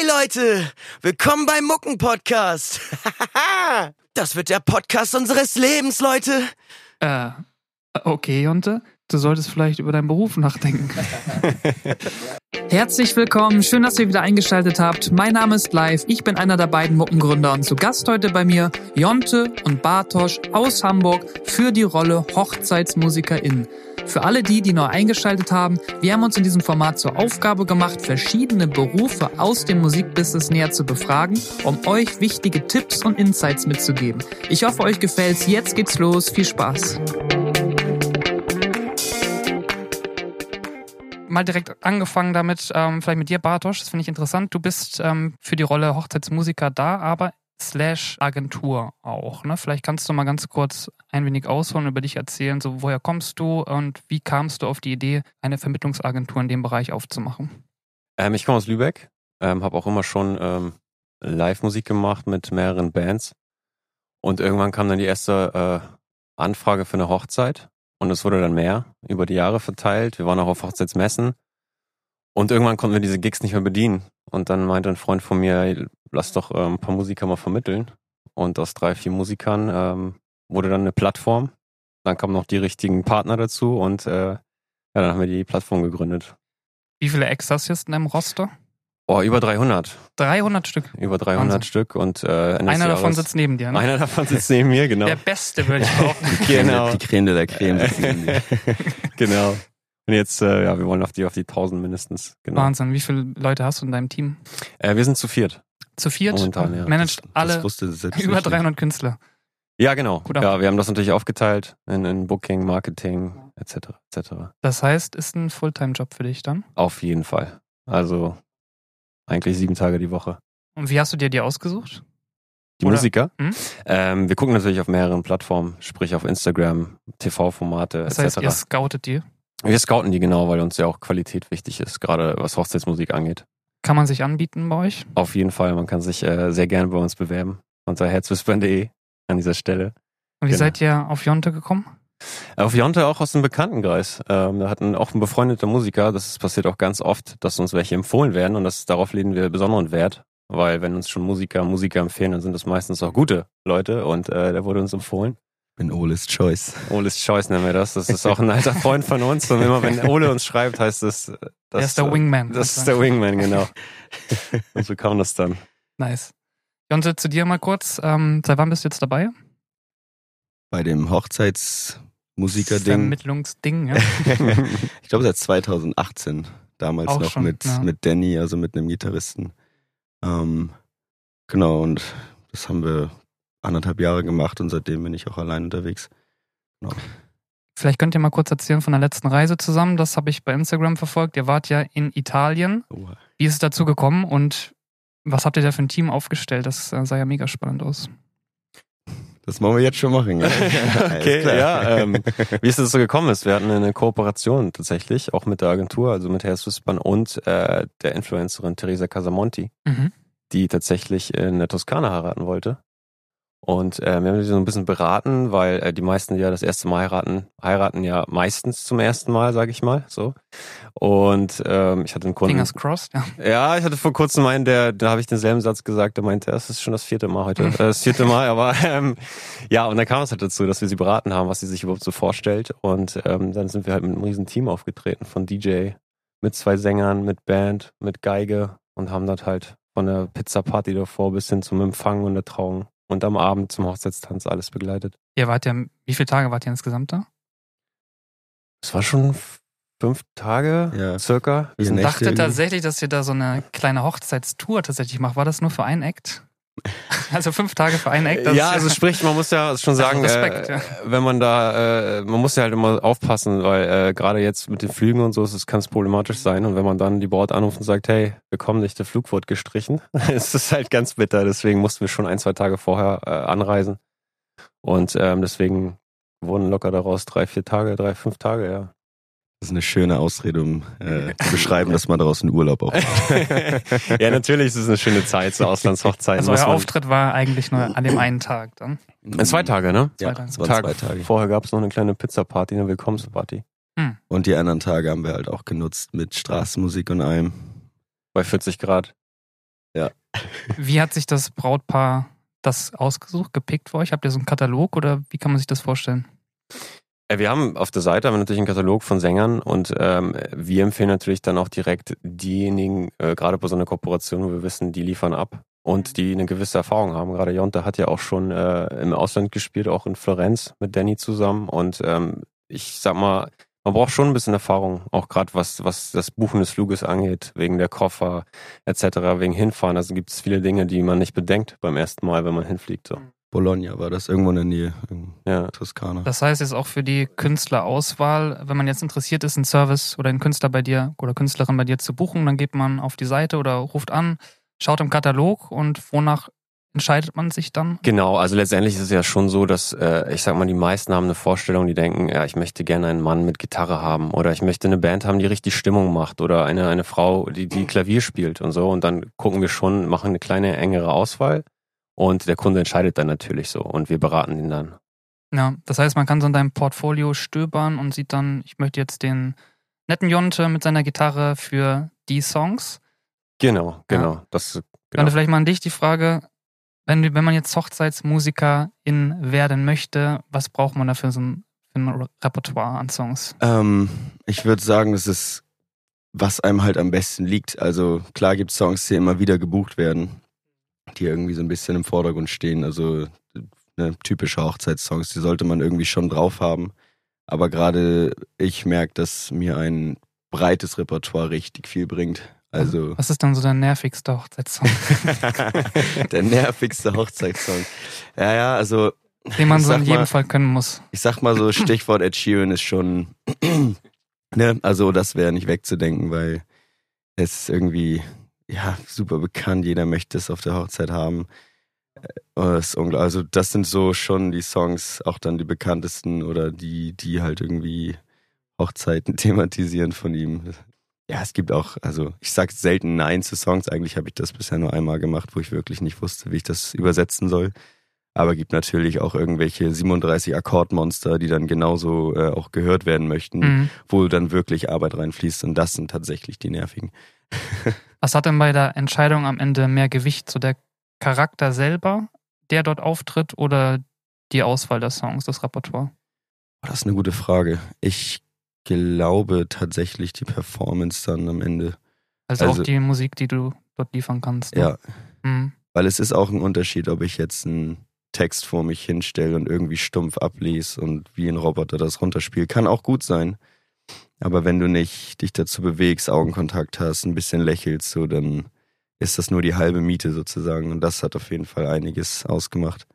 Hey Leute, willkommen beim Mucken Podcast. das wird der Podcast unseres Lebens, Leute. Äh, okay, Jonte. Du solltest vielleicht über deinen Beruf nachdenken. Herzlich willkommen, schön, dass ihr wieder eingeschaltet habt. Mein Name ist Live, ich bin einer der beiden Muckengründer und zu Gast heute bei mir Jonte und Bartosch aus Hamburg für die Rolle HochzeitsmusikerInnen. Für alle die, die neu eingeschaltet haben, wir haben uns in diesem Format zur Aufgabe gemacht, verschiedene Berufe aus dem Musikbusiness näher zu befragen, um euch wichtige Tipps und Insights mitzugeben. Ich hoffe, euch gefällt's. Jetzt geht's los. Viel Spaß. Mal direkt angefangen damit, ähm, vielleicht mit dir, Bartosch, das finde ich interessant. Du bist ähm, für die Rolle Hochzeitsmusiker da, aber slash Agentur auch. Ne? Vielleicht kannst du mal ganz kurz ein wenig ausholen, über dich erzählen. So, woher kommst du und wie kamst du auf die Idee, eine Vermittlungsagentur in dem Bereich aufzumachen? Ähm, ich komme aus Lübeck, ähm, habe auch immer schon ähm, Live-Musik gemacht mit mehreren Bands. Und irgendwann kam dann die erste äh, Anfrage für eine Hochzeit. Und es wurde dann mehr über die Jahre verteilt. Wir waren auch auf Hochzeitsmessen. Und irgendwann konnten wir diese Gigs nicht mehr bedienen. Und dann meinte ein Freund von mir, lass doch äh, ein paar Musiker mal vermitteln. Und aus drei, vier Musikern ähm, wurde dann eine Plattform. Dann kamen noch die richtigen Partner dazu und äh, ja, dann haben wir die Plattform gegründet. Wie viele Acts hast deinem Roster? Oh, über 300. 300 Stück. Über 300 Wahnsinn. Stück und äh, Einer davon Jahres- sitzt neben dir. Ne? Einer davon sitzt neben mir, genau. Der Beste, würde ich behaupten. Genau. Die Creme de la Creme. sitzen in mir. genau. Und jetzt, äh, ja, wir wollen auf die auf die 1000 mindestens. Genau. Wahnsinn. Wie viele Leute hast du in deinem Team? Äh, wir sind zu viert. Zu viert? Momentan, ja. Managt alle Das wusste selbst über nicht. 300 Künstler. Ja, genau. Gut ja, wir haben das natürlich aufgeteilt in, in Booking, Marketing etc. etc. Das heißt, ist ein Fulltime-Job für dich dann? Auf jeden Fall. Also eigentlich sieben Tage die Woche. Und wie hast du dir die ausgesucht? Die Oder- Musiker. Hm? Ähm, wir gucken natürlich auf mehreren Plattformen, sprich auf Instagram, TV-Formate Das etc. heißt, ihr scoutet die. wir scouten die genau, weil uns ja auch Qualität wichtig ist, gerade was Hochzeitsmusik angeht. Kann man sich anbieten bei euch? Auf jeden Fall, man kann sich äh, sehr gerne bei uns bewerben. Unter herzwispern.de an dieser Stelle. Und wie Genau. seid ihr auf Jonte gekommen? Auf Jonte auch aus dem Bekanntenkreis. Ähm, da hatten auch ein befreundeter Musiker, das passiert auch ganz oft, dass uns welche empfohlen werden und das, darauf legen wir besonderen Wert, weil wenn uns schon Musiker Musiker empfehlen, dann sind das meistens auch gute Leute und äh, der wurde uns empfohlen. Ich bin Oles Choice. Ole's Choice nennen wir das. Das ist auch ein alter Freund von uns und immer wenn Ole uns schreibt, heißt es, äh, das, ist der äh, Wingman. Das ist der Wingman, genau. und so kam das dann. Nice. Jonte, zu dir mal kurz. Ähm, seit wann bist du jetzt dabei? Bei dem Hochzeitsmusiker-Ding. Vermittlungsding, ja. ich glaube seit 2018. Damals Auch noch schon, mit, ja. mit Danny, also mit einem Gitarristen. Ähm, genau, und das haben wir anderthalb Jahre gemacht und seitdem bin ich auch allein unterwegs. Vielleicht könnt ihr mal kurz erzählen von der letzten Reise zusammen. Das habe ich bei Instagram verfolgt. Ihr wart ja in Italien. Oha. Wie ist es dazu gekommen und was habt ihr da für ein Team aufgestellt? Das äh, sah ja mega spannend aus. Das wollen wir jetzt schon machen. Ja? okay, ja. Ähm, wie es dazu gekommen ist, wir hatten eine Kooperation tatsächlich, auch mit der Agentur, also mit Herz Wispern und äh, der Influencerin Teresa Casamonti, Mhm. die tatsächlich in der Toskana heiraten wollte. Und äh, wir haben sie so ein bisschen beraten, weil äh, die meisten, die ja das erste Mal heiraten, heiraten ja meistens zum ersten Mal, sage ich mal. So. Und ähm, ich hatte einen Kunden. Fingers crossed, ja. Ja, ich hatte vor kurzem einen, der, da habe ich denselben Satz gesagt, der meinte, das ist schon das vierte Mal heute. Äh, Das vierte Mal, aber ähm, ja, und dann kam es halt dazu, dass wir sie beraten haben, was sie sich überhaupt so vorstellt. Und ähm, dann sind wir halt mit einem riesen Team aufgetreten von DJ, mit zwei Sängern, mit Band, mit Geige und haben das halt von der Pizza-Party davor bis hin zum Empfang und der Trauung und am Abend zum Hochzeitstanz alles begleitet. Ihr wart ja, wie viele Tage wart ihr insgesamt da? Es war schon fünf Tage Ja. circa. Nächte dachte irgendwie. tatsächlich, dass ihr da so eine kleine Hochzeitstour tatsächlich macht. War das nur für einen Act? Also fünf Tage für einen Act? das ja, also sprich, man muss ja schon sagen, Respekt, äh, ja. wenn man da, äh, man muss ja halt immer aufpassen, weil äh, gerade jetzt mit den Flügen und so ist es kann es problematisch sein und wenn man dann die Bord anruft und sagt, hey, wir kommen nicht, der Flug wurde gestrichen, ist es halt ganz bitter. Deswegen mussten wir schon ein, zwei Tage vorher äh, anreisen und ähm, deswegen wurden locker daraus drei, vier Tage, drei, fünf Tage, ja. Das ist eine schöne Ausrede, um äh, zu beschreiben, dass man daraus einen Urlaub auch macht. ja, natürlich ist es eine schöne Zeit, so Auslandshochzeiten. Also euer Auftritt war eigentlich nur an dem einen Tag dann. Äh, Zwei Tage, ne? Ja, Zwei es waren Tag zwei Tage. Vorher gab es noch eine kleine Pizza-Party, eine Willkommensparty. Und die anderen Tage haben wir halt auch genutzt mit Straßenmusik und allem. Bei 40 Grad. Ja. Wie hat sich das Brautpaar das ausgesucht, gepickt für euch? Habt ihr so einen Katalog oder wie kann man sich das vorstellen? Äh, Wir haben auf der Seite haben wir natürlich einen Katalog von Sängern und ähm, wir empfehlen natürlich dann auch direkt diejenigen, äh, gerade bei so einer Kooperation, wo wir wissen, die liefern ab und die eine gewisse Erfahrung haben. Gerade Jonte hat ja auch schon äh, im Ausland gespielt, auch in Florenz mit Danny zusammen und ähm, ich sag mal, man braucht schon ein bisschen Erfahrung, auch gerade was, was das Buchen des Fluges angeht, wegen der Koffer etc., wegen Hinfahren. Also gibt es viele Dinge, die man nicht bedenkt beim ersten Mal, wenn man hinfliegt. So. Bologna war das irgendwo in der Nähe, in Ja. Toskana. Das heißt jetzt auch für die Künstlerauswahl, wenn man jetzt interessiert ist, einen Service oder einen Künstler bei dir oder Künstlerin bei dir zu buchen, dann geht man auf die Seite oder ruft an, schaut im Katalog und wonach entscheidet man sich dann? Genau, also letztendlich ist es ja schon so, dass äh, ich sag mal, die meisten haben eine Vorstellung, die denken, ja, ich möchte gerne einen Mann mit Gitarre haben oder ich möchte eine Band haben, die richtig Stimmung macht oder eine, eine Frau, die, die Klavier spielt und so. Und dann gucken wir schon, machen eine kleine engere Auswahl und der Kunde entscheidet dann natürlich so und wir beraten ihn dann. Ja, das heißt, man kann so in deinem Portfolio stöbern und sieht dann, ich möchte jetzt den netten Jonte mit seiner Gitarre für die Songs. Genau, genau. Das Dann genau. vielleicht mal an dich die Frage, wenn, wenn man jetzt Hochzeitsmusikerin werden möchte, was braucht man da für so ein, für ein Repertoire an Songs? Ähm, ich würde sagen, das ist, was einem halt am besten liegt. Also klar gibt es Songs, die immer wieder gebucht werden, die irgendwie so ein bisschen im Vordergrund stehen. Also ne, typische Hochzeitssongs, die sollte man irgendwie schon drauf haben. Aber gerade ich merke, dass mir ein breites Repertoire richtig viel bringt. Also Was ist dann so der nervigste Hochzeitssong, der nervigste Hochzeitssong. Ja, ja, also den man so in jedem mal- Fall können muss? ich sag mal so, Stichwort Ed Sheeran ist schon, ne, also das wäre nicht wegzudenken, weil es irgendwie, ja, super bekannt, jeder möchte es auf der Hochzeit haben. Äh, unglaublich. Also das sind so schon die Songs, auch dann die bekanntesten oder die, die halt irgendwie Hochzeiten thematisieren von ihm. Ja, es gibt auch, also ich sag selten Nein zu Songs. Eigentlich habe ich das bisher nur einmal gemacht, wo ich wirklich nicht wusste, wie ich das übersetzen soll. Aber gibt natürlich auch irgendwelche 37 Akkordmonster, die dann genauso äh, auch gehört werden möchten, Mhm. wo dann wirklich Arbeit reinfließt. Und das sind tatsächlich die nervigen. Was hat denn bei der Entscheidung am Ende mehr Gewicht? So der Charakter selber, der dort auftritt oder die Auswahl der Songs, das Repertoire? Oh, Das ist eine gute Frage. Ich glaube tatsächlich die Performance dann am Ende. Also, Also- auch die Musik, die du dort liefern kannst. ne? Ja, Mhm. weil es ist auch ein Unterschied, ob ich jetzt einen Text vor mich hinstelle und irgendwie stumpf ablese und wie ein Roboter das runterspielt. Kann auch gut sein. Aber wenn du nicht dich dazu bewegst, Augenkontakt hast, ein bisschen lächelst, so, dann ist das nur die halbe Miete sozusagen. Und das hat auf jeden Fall einiges ausgemacht.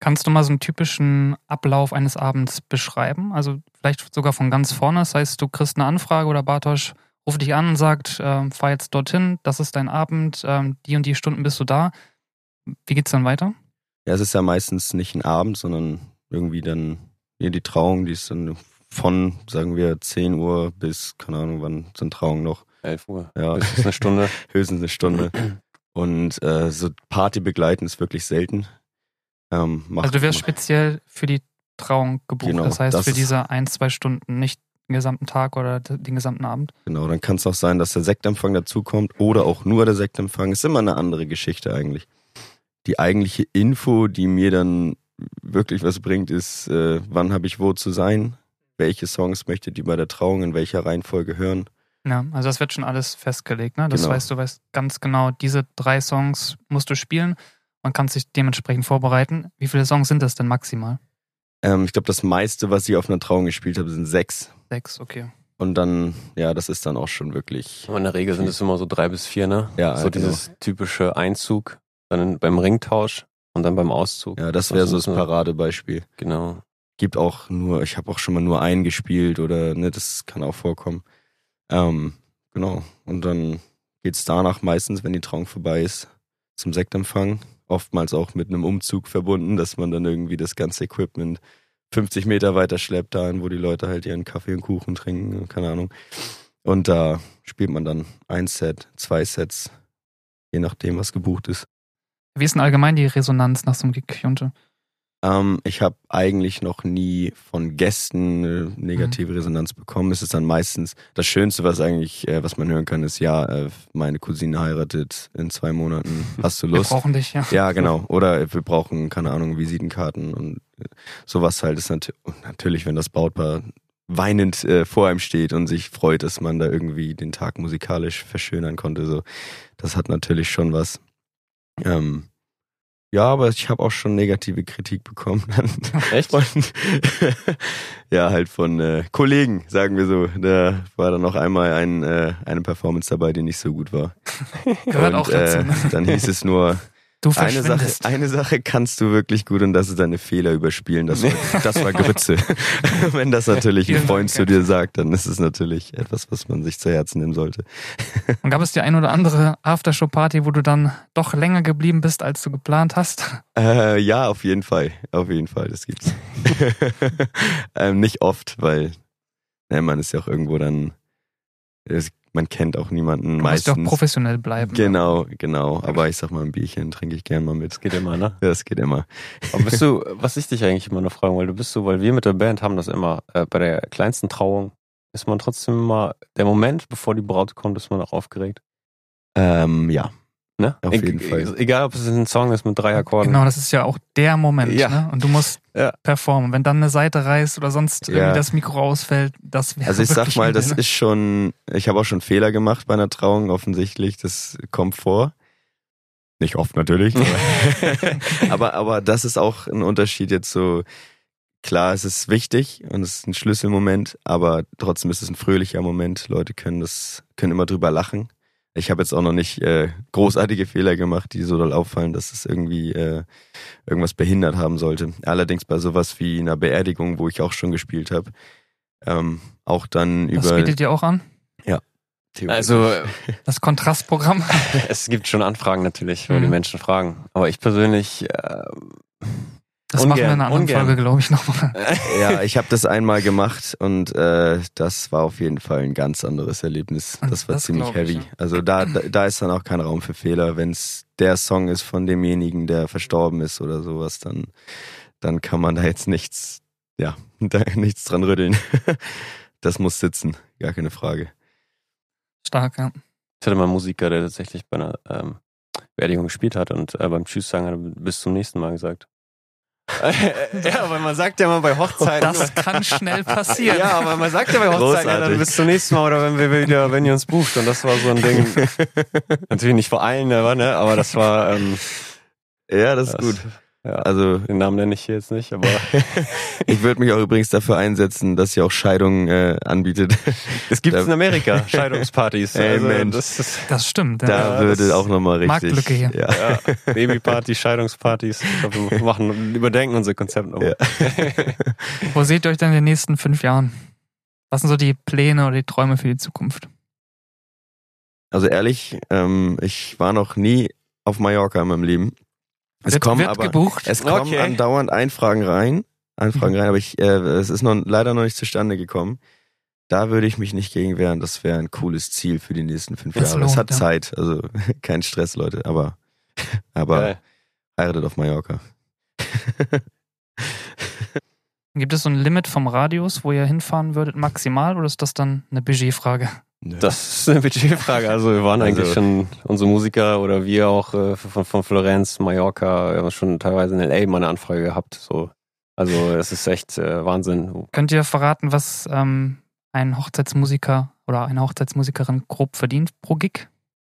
Kannst du mal so einen typischen Ablauf eines Abends beschreiben? Also vielleicht sogar von ganz vorne. Das heißt, du kriegst eine Anfrage oder Bartosch ruft dich an und sagt, ähm, fahr jetzt dorthin, das ist dein Abend, ähm, die und die Stunden bist du da. Wie geht's dann weiter? Ja, es ist ja meistens nicht ein Abend, sondern irgendwie dann hier die Trauung, die ist dann von, sagen wir, 10 Uhr bis, keine Ahnung, wann sind Trauungen noch? 11 Uhr. Ja, Das ist eine Stunde. höchstens eine Stunde. Und äh, so Party begleiten ist wirklich selten. Ähm, macht, Also du wirst speziell für die Trauung gebucht. Genau, das heißt das für diese ein, zwei Stunden, nicht den gesamten Tag oder den gesamten Abend. Genau, dann kann es auch sein, dass der Sektempfang dazukommt oder auch nur der Sektempfang. Ist immer eine andere Geschichte eigentlich. Die eigentliche Info, die mir dann wirklich was bringt, ist, äh, wann habe ich wo zu sein, welche Songs möchtet ihr bei der Trauung in welcher Reihenfolge hören. Ja, also das wird schon alles festgelegt. Ne? Das Genau. heißt, du weißt ganz genau, diese drei Songs musst du spielen und kannst dich dementsprechend vorbereiten. Wie viele Songs sind das denn maximal? Ähm, ich glaube, das meiste, was ich auf einer Trauung gespielt habe, sind sechs. Sechs, okay. Und dann, ja, das ist dann auch schon wirklich. Aber in der Regel sind es immer so drei bis vier, ne? Ja, so genau. dieses typische Einzug, dann beim Ringtausch und dann beim Auszug. Ja, das wäre so das Paradebeispiel. Genau. gibt auch nur, ich habe auch schon mal nur einen gespielt oder ne, das kann auch vorkommen. Ähm, genau. Und dann geht's danach meistens, wenn die Trauung vorbei ist, zum Sektempfang. Oftmals auch mit einem Umzug verbunden, dass man dann irgendwie das ganze Equipment 50 Meter weiter schleppt, dahin, wo die Leute halt ihren Kaffee und Kuchen trinken, keine Ahnung. Und da spielt man dann ein Set, zwei Sets, je nachdem, was gebucht ist. Wie ist denn allgemein die Resonanz nach so einem Gig, Junte? Ähm, ich habe eigentlich noch nie von Gästen eine negative Resonanz bekommen. Es ist dann meistens das Schönste, was eigentlich, äh, was man hören kann, ist ja, äh, meine Cousine heiratet in zwei Monaten. Hast du Wir Lust? brauchen dich, ja. Ja, genau. Oder wir brauchen, keine Ahnung, Visitenkarten und äh, sowas halt ist nat natürlich, wenn das Brautpaar weinend äh, vor einem steht und sich freut, dass man da irgendwie den Tag musikalisch verschönern konnte. So, das hat natürlich schon was. Ähm, ja, aber ich habe auch schon negative Kritik bekommen. Echt? Von, ja, halt von äh, Kollegen, sagen wir so. Da war dann noch einmal ein, äh, eine Performance dabei, die nicht so gut war. Gehört und, auch dazu. Äh, dann hieß es nur, Du eine Sache, eine Sache kannst du wirklich gut und das ist deine Fehler überspielen. Das war, das war Grütze. Wenn das natürlich ein Vielen Freund zu dir sagt, dann ist es natürlich etwas, was man sich zu Herzen nehmen sollte. Und gab es die ein oder andere Aftershow-Party, wo du dann doch länger geblieben bist, als du geplant hast? Äh, ja, auf jeden Fall. Auf jeden Fall, das gibt's. ähm, nicht oft, weil ne, man ist ja auch irgendwo dann, es, man kennt auch niemanden Du musst ja auch meistens. professionell bleiben. Genau, genau. Aber ich sag mal, ein Bierchen trinke ich gern mal mit. Geht immer, ne? Ja, Das geht immer. Aber bist du, was ich dich eigentlich immer noch fragen wollte, bist du, weil wir mit der Band haben das immer, äh, bei der kleinsten Trauung ist man trotzdem immer, der Moment, bevor die Braut kommt, ist man auch aufgeregt. Ähm, ja. Ne? Auf E- jeden Fall. Egal, ob es ein Song ist mit drei Akkorden. Genau, das ist ja auch der Moment. Ja. Ne? Und du musst Ja. performen. Wenn dann eine Seite reißt oder sonst Ja. irgendwie das Mikro ausfällt, das wäre Also ich sag mal, das ist schon, ich habe auch schon Fehler gemacht bei einer Trauung, offensichtlich, das kommt vor. Nicht oft natürlich. aber, aber, aber das ist auch ein Unterschied jetzt so, klar, es ist wichtig und es ist ein Schlüsselmoment, aber trotzdem ist es ein fröhlicher Moment. Leute können das, können immer drüber lachen. Ich habe jetzt auch noch nicht äh, großartige Fehler gemacht, die so doll auffallen, dass es irgendwie äh, irgendwas behindert haben sollte. Allerdings bei sowas wie einer Beerdigung, wo ich auch schon gespielt habe, ähm, auch dann Das über bietet ihr auch an? Also Das Kontrastprogramm? es gibt schon Anfragen natürlich, wo Mhm. die Menschen fragen. Aber ich persönlich, äh, Das Ungern, machen wir in einer anderen ungern. Folge, glaube ich, nochmal. ja, ich habe das einmal gemacht und äh, das war auf jeden Fall ein ganz anderes Erlebnis. Das war Das ziemlich glaub ich, heavy. ja. Also da, da, da ist dann auch kein Raum für Fehler. Wenn es der Song ist von demjenigen, der verstorben ist oder sowas, dann, dann kann man da jetzt nichts, ja, da nichts dran rütteln. Das muss sitzen, gar keine Frage. Stark, ja. ich hatte mal einen Musiker, der tatsächlich bei einer ähm, Beerdigung gespielt hat und äh, beim Tschüss sagen hat er bis zum nächsten Mal gesagt. ja, weil man sagt ja mal bei Hochzeiten. Das kann schnell passieren. Ja, aber man sagt ja bei Hochzeiten, ja, dann bis zum nächsten Mal oder wenn wir wieder, wenn ihr uns bucht. Und das war so ein Ding. Natürlich nicht vor allen, aber, ne, aber das war, ähm, Ja, das ist das- gut. Ja, Also den Namen nenne ich hier jetzt nicht, aber ich würde mich auch übrigens dafür einsetzen, dass ihr auch Scheidungen äh, anbietet. es gibt Da- in Amerika Scheidungspartys. Ey, also, Mensch. das ist Das stimmt. Ja. Da Ja, würde das- auch nochmal richtig. Marktlücke hier. Ja. ja, Babyparty, Scheidungspartys. Ich glaube, wir machen, überdenken unser Konzept. Ja. Wo seht ihr euch denn in den nächsten fünf Jahren? Was sind so die Pläne oder die Träume für die Zukunft? Also ehrlich, ähm, ich war noch nie auf Mallorca in meinem Leben. Es wird kommen wird aber gebucht? es kommen Okay. andauernd Einfragen rein, Anfragen rein, aber ich, äh, es ist noch leider noch nicht zustande gekommen. Da würde ich mich nicht gegen wehren. Das wäre ein cooles Ziel für die nächsten fünf Das Jahre. es lohnt, hat ja. Zeit, also kein Stress, Leute. Aber, aber Geil. heiratet auf Mallorca. Gibt es so ein Limit vom Radius, wo ihr hinfahren würdet, maximal, oder ist das dann eine Budgetfrage? Das ist eine Budgetfrage. Also wir waren Also- eigentlich schon, unsere Musiker oder wir auch äh, von, von Florenz, Mallorca, wir haben schon teilweise in L.A. mal eine Anfrage gehabt. So. Also es ist echt äh, Wahnsinn. Könnt ihr verraten, was ähm, ein Hochzeitsmusiker oder eine Hochzeitsmusikerin grob verdient pro Gig?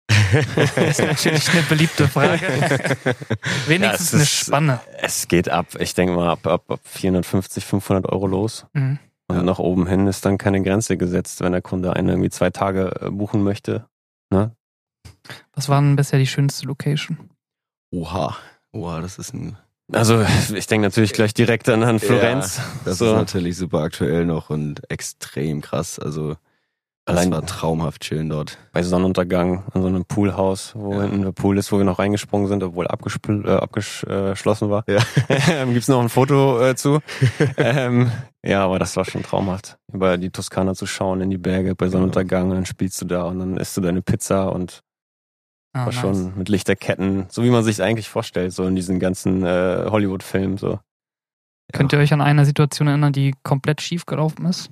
Das ist natürlich eine beliebte Frage. Wenigstens eine ist- Spanne. Es geht ab, ich denke mal, ab, ab, ab 450, 500 Euro los. Mhm. Und Ja. nach oben hin ist dann keine Grenze gesetzt, wenn der Kunde einen irgendwie zwei Tage äh, buchen möchte. Was war denn bisher die schönste Location? Oha. Oha, das ist ein Also ich denke natürlich gleich direkt an, an Florenz. Das So. ist natürlich super aktuell noch und extrem krass. Also das Allein- war traumhaft chillen dort. bei Sonnenuntergang an so einem Poolhaus, wo Ja. hinten der Pool ist, wo wir noch reingesprungen sind, obwohl äh, abgeschlossen war. Ja. Ähm, Gibt's noch ein Foto äh, zu? ähm, ja, aber das war schon traumhaft, über die Toskana zu schauen, in die Berge bei Sonnenuntergang und dann spielst du da und dann isst du deine Pizza und Ah, war nice. schon mit Lichterketten, so wie man sich eigentlich vorstellt, so in diesen ganzen äh, Hollywood-Filmen so. Könnt ihr euch an eine Situation erinnern, die komplett schief gelaufen ist?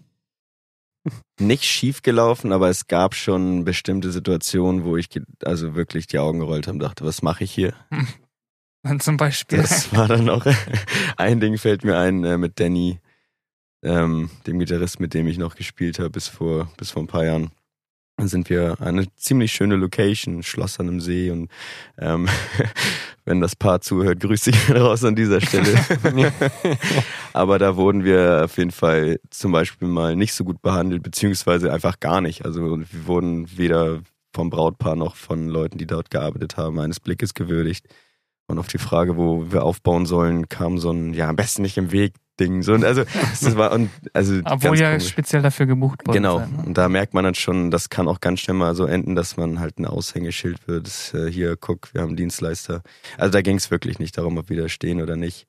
Nicht schief gelaufen, aber es gab schon bestimmte Situationen, wo ich also wirklich die Augen gerollt habe und dachte, was mache ich hier? Zum Beispiel. Das war dann auch ein Ding fällt mir ein äh, mit Danny, ähm, dem Gitarrist, mit dem ich noch gespielt habe bis vor bis vor ein paar Jahren. Dann sind wir eine ziemlich schöne Location, Schloss an einem See und ähm, wenn das Paar zuhört, grüße ich raus an dieser Stelle. Aber da wurden wir auf jeden Fall zum Beispiel mal nicht so gut behandelt, beziehungsweise einfach gar nicht. Also wir wurden weder vom Brautpaar noch von Leuten, die dort gearbeitet haben, eines Blickes gewürdigt. Und auf die Frage, wo wir aufbauen sollen, kam so ein, ja, am besten nicht im Weg Ding. So, und also, das war, und, also, Obwohl ja komisch. speziell dafür gebucht worden Genau. seid, ne? Und da merkt man dann schon, das kann auch ganz schnell mal so enden, dass man halt ein Aushängeschild wird. Das, äh, hier, guck, wir haben Dienstleister. Also da ging es wirklich nicht darum, ob wir da stehen oder nicht.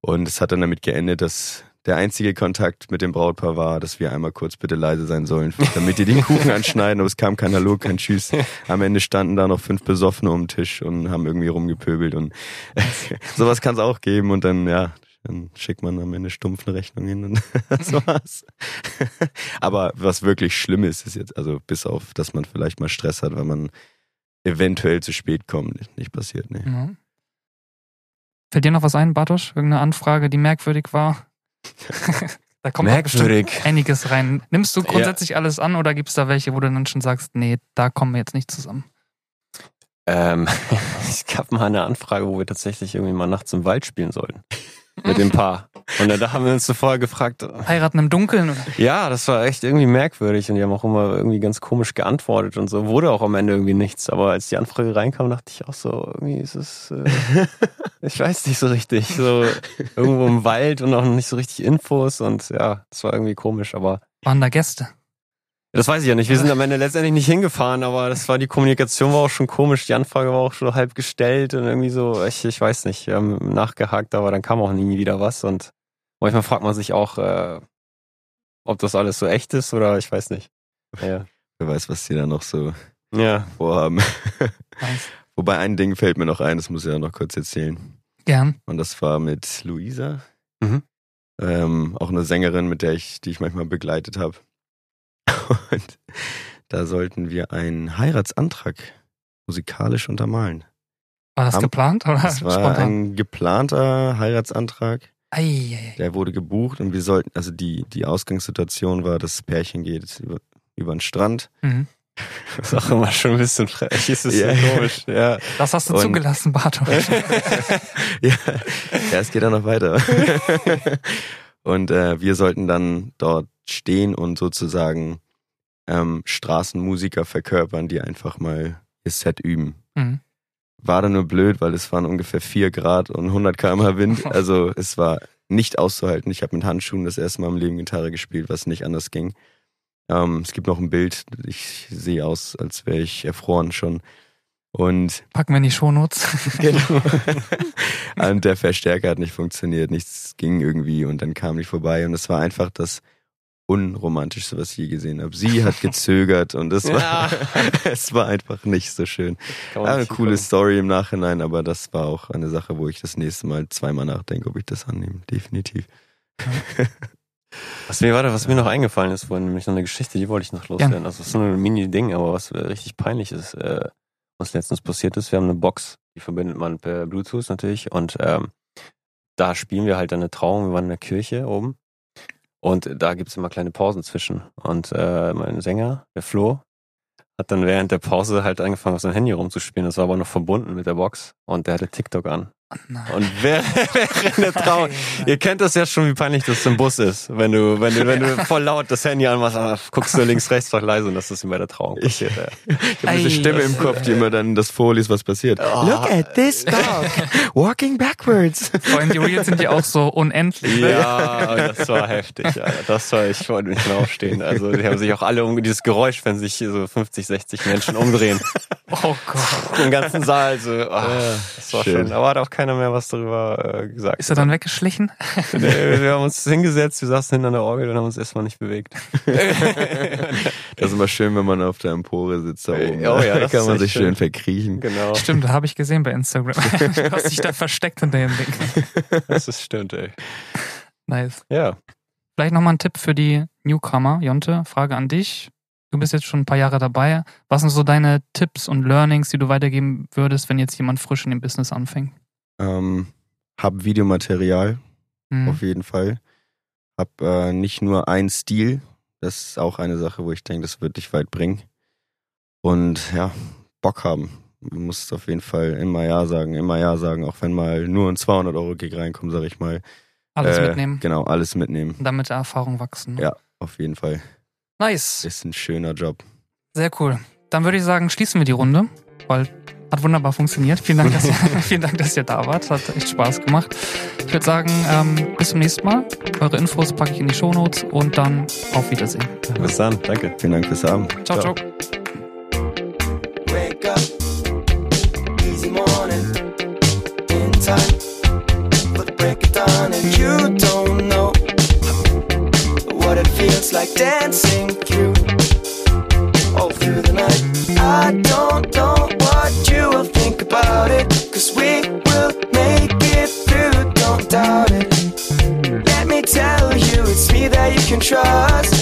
Und es hat dann damit geendet, dass der einzige Kontakt mit dem Brautpaar war, dass wir einmal kurz bitte leise sein sollen, damit die den Kuchen anschneiden. Aber es kam kein Hallo, kein Tschüss. Am Ende standen da noch fünf Besoffene um den Tisch und haben irgendwie rumgepöbelt. Und sowas kann es auch geben. Und dann, ja, dann schickt man am Ende stumpf eine Rechnung hin und das war's. Aber was wirklich schlimm ist, ist jetzt, also bis auf, dass man vielleicht mal Stress hat, weil man eventuell zu spät kommt, nicht passiert, ne. Ja. Fällt dir noch was ein, Bartosch? Irgendeine Anfrage, die merkwürdig war? da kommt Merkwürdig. einiges rein. Nimmst du grundsätzlich alles an oder gibt es da welche, wo du dann schon sagst, nee, da kommen wir jetzt nicht zusammen? Ähm, es gab mal eine Anfrage, wo wir tatsächlich irgendwie mal nachts im Wald spielen sollten. Mit dem Paar. Und da haben wir uns vorher gefragt, Heiraten im Dunkeln? Oder? ja, das war echt irgendwie merkwürdig und die haben auch immer irgendwie ganz komisch geantwortet und so. Wurde auch am Ende irgendwie nichts. Aber als die Anfrage reinkam, dachte ich auch so, irgendwie ist es, äh, ich weiß nicht so richtig. So irgendwo im Wald und auch noch nicht so richtig Infos und ja, das war irgendwie komisch, aber Waren da Gäste? Das weiß ich ja nicht. Wir sind am Ende letztendlich nicht hingefahren, aber das war die Kommunikation war auch schon komisch. Die Anfrage war auch schon halb gestellt und irgendwie so, ich, ich weiß nicht, wir haben nachgehakt, aber dann kam auch nie wieder was und manchmal fragt man sich auch, äh, ob das alles so echt ist oder ich weiß nicht. Ja. Wer weiß, was die da noch so Ja. vorhaben. Weiß. Wobei ein Ding fällt mir noch ein, das muss ich ja noch kurz erzählen. Gern. Und das war mit Luisa. Mhm. Ähm, auch eine Sängerin, mit der ich, die ich manchmal begleitet habe. Und da sollten wir einen Heiratsantrag musikalisch untermalen. War das Am- geplant oder Das war spontan? ein geplanter Heiratsantrag. Ei, ei, ei. Der wurde gebucht und wir sollten, also die, die Ausgangssituation war, das Pärchen geht über, über den Strand. Mhm. Ist auch immer schon ein bisschen frech. Ist es Ja. so komisch. Ja. Das hast du Und- zugelassen, Bartosch. ja, ja, es geht dann noch weiter. und äh, wir sollten dann dort stehen und sozusagen ähm, Straßenmusiker verkörpern, die einfach mal ihr Set üben. Mhm. War dann nur blöd, weil es waren ungefähr 4 Grad und 100 km/h Wind. Also es war nicht auszuhalten. Ich habe mit Handschuhen das erste Mal im Leben Gitarre gespielt, was nicht anders ging. Ähm, es gibt noch ein Bild. Ich sehe aus, als wäre ich erfroren schon. Und Packen wir in die Shownotes. Genau. und der Verstärker hat nicht funktioniert, nichts ging irgendwie und dann kam ich vorbei und es war einfach das unromantischste, was ich je gesehen habe. Sie hat gezögert und es war, Ja. es war einfach nicht so schön. Ja, eine nicht coole hinkommen. Story im Nachhinein, aber das war auch eine Sache, wo ich das nächste Mal zweimal nachdenke, ob ich das annehme. Definitiv. Was mir, warte, was mir noch eingefallen ist, vorhin nämlich noch eine Geschichte, die wollte ich noch loswerden. Also, es ist nur ein Mini-Ding, aber was äh, richtig peinlich ist, äh, was letztens passiert ist, wir haben eine Box, die verbindet man per Bluetooth natürlich und ähm, da spielen wir halt eine Trauung, wir waren in der Kirche oben und da gibt's immer kleine Pausen zwischen. Und äh, mein Sänger, der Flo, hat dann während der Pause halt angefangen, auf sein Handy rumzuspielen, das war aber noch verbunden mit der Box. Und der hatte TikTok an. Nein. Und wer- während der Trauung, Ihr kennt das ja schon, wie peinlich das im Bus ist. Wenn du, wenn du, wenn du voll laut das Handy anmachst, dann guckst du links, rechts, doch leise und das ist ihm bei der Trauung passiert. Ja. Ich habe diese. Stimme im Kopf, die immer dann das vorliest, was passiert. Oh. Look at this dog, walking backwards. Vor allem die Reels sind ja auch so unendlich. ne? Ja, das war heftig, Alter. Das war, ich wollte nicht mehr aufstehen. Also, die haben sich auch alle um dieses Geräusch, wenn sich so 50, 60 Menschen umdrehen. Oh Gott. Im ganzen Saal, so, ah, das war schön. schon, aber hat auch keiner mehr was darüber äh, gesagt. Ist er dann weggeschlichen? Nee, wir haben uns hingesetzt, wir saßen hinten an der Orgel und haben uns erstmal nicht bewegt. Das ist immer schön, wenn man auf der Empore sitzt da oben. Oh ja, da kann man sich schön schön. verkriechen. Genau, Stimmt, habe ich gesehen bei Instagram. Du hast dich da versteckt hinter dem Ding. das ist stimmt, ey. Nice. Ja. Vielleicht nochmal ein Tipp für die Newcomer. Jonte, Frage an dich. Du bist jetzt schon ein paar Jahre dabei. Was sind so deine Tipps und Learnings, die du weitergeben würdest, wenn jetzt jemand frisch in dem Business anfängt? Ähm, hab Videomaterial, Hm. auf jeden Fall. Hab äh, nicht nur einen Stil, das ist auch eine Sache, wo ich denke, das wird dich weit bringen. Und ja, Bock haben. Du musst auf jeden Fall immer Ja sagen, immer Ja sagen, auch wenn mal nur ein 200-Euro-Gig reinkommt, sag ich mal. Alles Äh, mitnehmen Genau, alles mitnehmen. und damit der Erfahrung wachsen. Ja. Auf jeden Fall. Nice. Ist ein schöner Job. Sehr cool. Dann würde ich sagen, schließen wir die Runde, weil hat wunderbar funktioniert. Vielen Dank, dass ihr, vielen Dank, dass ihr da wart. Hat echt Spaß gemacht. Ich würde sagen, ähm, bis zum nächsten Mal. Eure Infos packe ich in die Shownotes und dann auf Wiedersehen. Bis dann. Danke. Vielen Dank fürs Abend. ciao. Ciao. ciao. Like dancing through all through the night. I don't know what you will think about it, cause we will make it through, don't doubt it. Let me tell you, it's me that you can trust.